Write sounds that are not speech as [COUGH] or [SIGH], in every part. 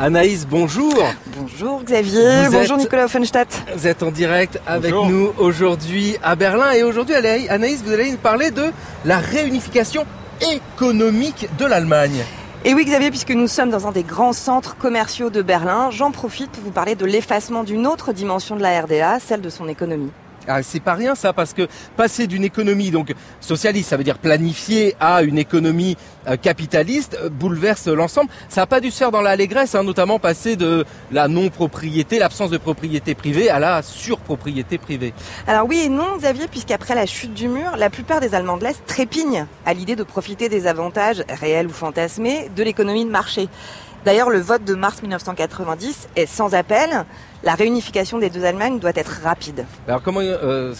Anaïs, bonjour. Bonjour Xavier, bonjour Nicolas Offenstadt. Vous êtes en direct avec nous aujourd'hui à Berlin et aujourd'hui Anaïs, vous allez nous parler de la réunification économique de l'Allemagne. Et oui Xavier, puisque nous sommes dans un des grands centres commerciaux de Berlin, j'en profite pour vous parler de l'effacement d'une autre dimension de la RDA, celle de son économie. Ah, c'est pas rien ça, parce que passer d'une économie donc socialiste, ça veut dire planifiée, à une économie euh, capitaliste, euh, bouleverse l'ensemble. Ça n'a pas dû se faire dans l'allégresse, hein, notamment passer de la non-propriété, l'absence de propriété privée, à la surpropriété privée. Alors oui et non, Xavier, puisqu'après la chute du mur, la plupart des Allemands de l'Est trépignent à l'idée de profiter des avantages réels ou fantasmés de l'économie de marché. D'ailleurs, le vote de mars 1990 est sans appel. La réunification des deux Allemagnes doit être rapide. Alors comment euh,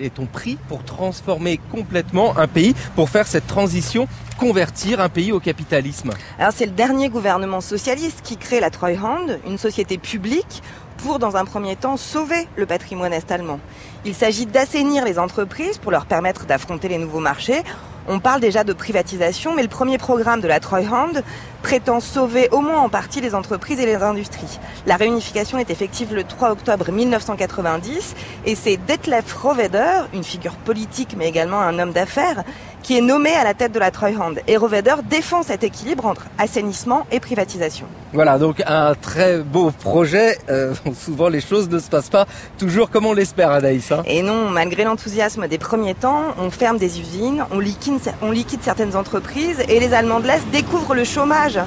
est-on pris pour transformer complètement un pays, pour faire cette transition, convertir un pays au capitalisme? Alors c'est le dernier gouvernement socialiste qui crée la Treuhand, une société publique pour, dans un premier temps, sauver le patrimoine est-allemand. Il s'agit d'assainir les entreprises pour leur permettre d'affronter les nouveaux marchés on parle déjà de privatisation, mais le premier programme de la Treuhand prétend sauver au moins en partie les entreprises et les industries. La réunification est effective le 3 octobre 1990 et c'est Detlef Rohwedder, une figure politique mais également un homme d'affaires, qui est nommé à la tête de la Treuhand. Et Rohwedder défend cet équilibre entre assainissement et privatisation. Voilà, donc un très beau projet. Euh, [LAUGHS] souvent les choses ne se passent pas toujours comme on l'espère, Anaïs. Hein. et non, malgré l'enthousiasme des premiers temps, on ferme des usines, on liquide on liquide certaines entreprises et les Allemands de l'Est découvrent le chômage.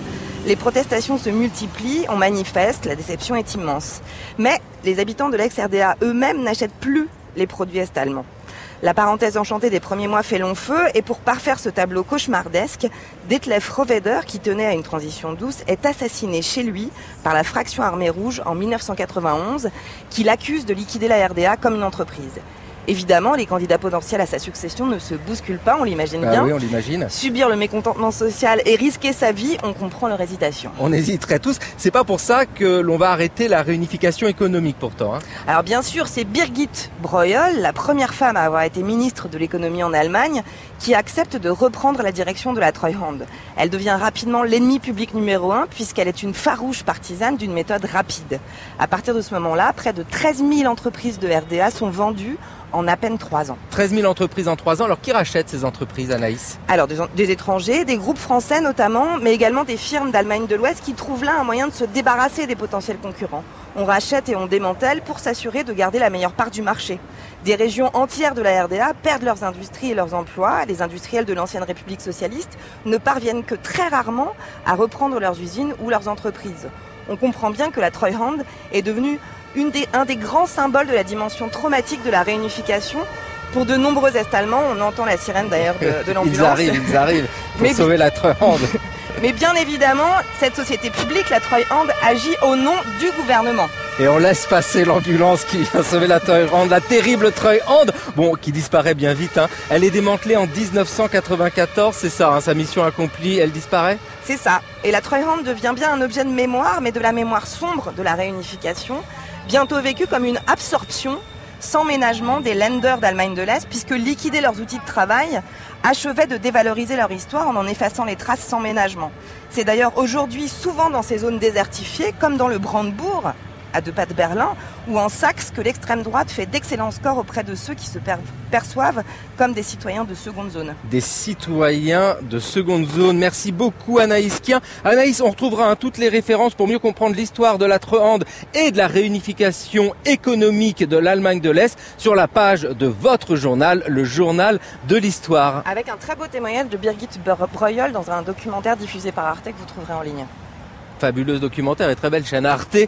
Les protestations se multiplient, on manifeste, la déception est immense. Mais les habitants de l'ex-RDA eux-mêmes n'achètent plus les produits est-allemands. La parenthèse enchantée des premiers mois fait long feu et pour parfaire ce tableau cauchemardesque, Detlef Rohwedder, qui tenait à une transition douce, est assassiné chez lui par la fraction armée rouge en 1991 qui l'accuse de liquider la RDA comme une entreprise. Évidemment, les candidats potentiels à sa succession ne se bousculent pas, on l'imagine bah bien. Oui, on l'imagine. Subir le mécontentement social et risquer sa vie, on comprend leur hésitation. On hésiterait tous. C'est pas pour ça que l'on va arrêter la réunification économique pourtant. Hein. Alors bien sûr, c'est Birgit Breuel, la première femme à avoir été ministre de l'économie en Allemagne, qui accepte de reprendre la direction de la Treuhand. Elle devient rapidement l'ennemi public numéro un puisqu'elle est une farouche partisane d'une méthode rapide. À partir de ce moment-là, près de 13 000 entreprises de RDA sont vendues en à peine trois ans. 13 000 entreprises en trois ans. Alors qui rachète ces entreprises, Anaïs? Alors des, étrangers, des groupes français notamment, mais également des firmes d'Allemagne de l'Ouest qui trouvent là un moyen de se débarrasser des potentiels concurrents. On rachète et on démantèle pour s'assurer de garder la meilleure part du marché. Des régions entières de la RDA perdent leurs industries et leurs emplois. Les industriels de l'ancienne République socialiste ne parviennent que très rarement à reprendre leurs usines ou leurs entreprises. On comprend bien que la Treuhand est devenue un des grands symboles de la dimension traumatique de la réunification. Pour de nombreux Est-Allemands, on entend la sirène d'ailleurs de, [LAUGHS] l'ambulance. Ils arrivent, ils arrivent pour sauver la Treuhand. [LAUGHS] Mais bien évidemment, cette société publique, la Treuhand, agit au nom du gouvernement. Et on laisse passer l'ambulance qui vient sauver la Treuhand, la terrible Treuhand, bon, qui disparaît bien vite. Hein. Elle est démantelée en 1994, c'est ça, hein, sa mission accomplie, elle disparaît? C'est ça. Et la Treuhand devient bien un objet de mémoire, mais de la mémoire sombre de la réunification bientôt vécu comme une absorption sans ménagement des lenders d'Allemagne de l'Est, puisque liquider leurs outils de travail achevait de dévaloriser leur histoire en en effaçant les traces sans ménagement. C'est d'ailleurs aujourd'hui souvent dans ces zones désertifiées, comme dans le Brandebourg, à deux pas de Berlin, ou en Saxe que l'extrême droite fait d'excellents scores auprès de ceux qui se perçoivent comme des citoyens de seconde zone. Des citoyens de seconde zone. Merci beaucoup Anaïs Kien. Anaïs, on retrouvera hein, toutes les références pour mieux comprendre l'histoire de la Treuhand et de la réunification économique de l'Allemagne de l'Est sur la page de votre journal, le journal de l'histoire. Avec un très beau témoignage de Birgit Breuil dans un documentaire diffusé par Arte que vous trouverez en ligne fabuleuse documentaire et très belle chaîne Arte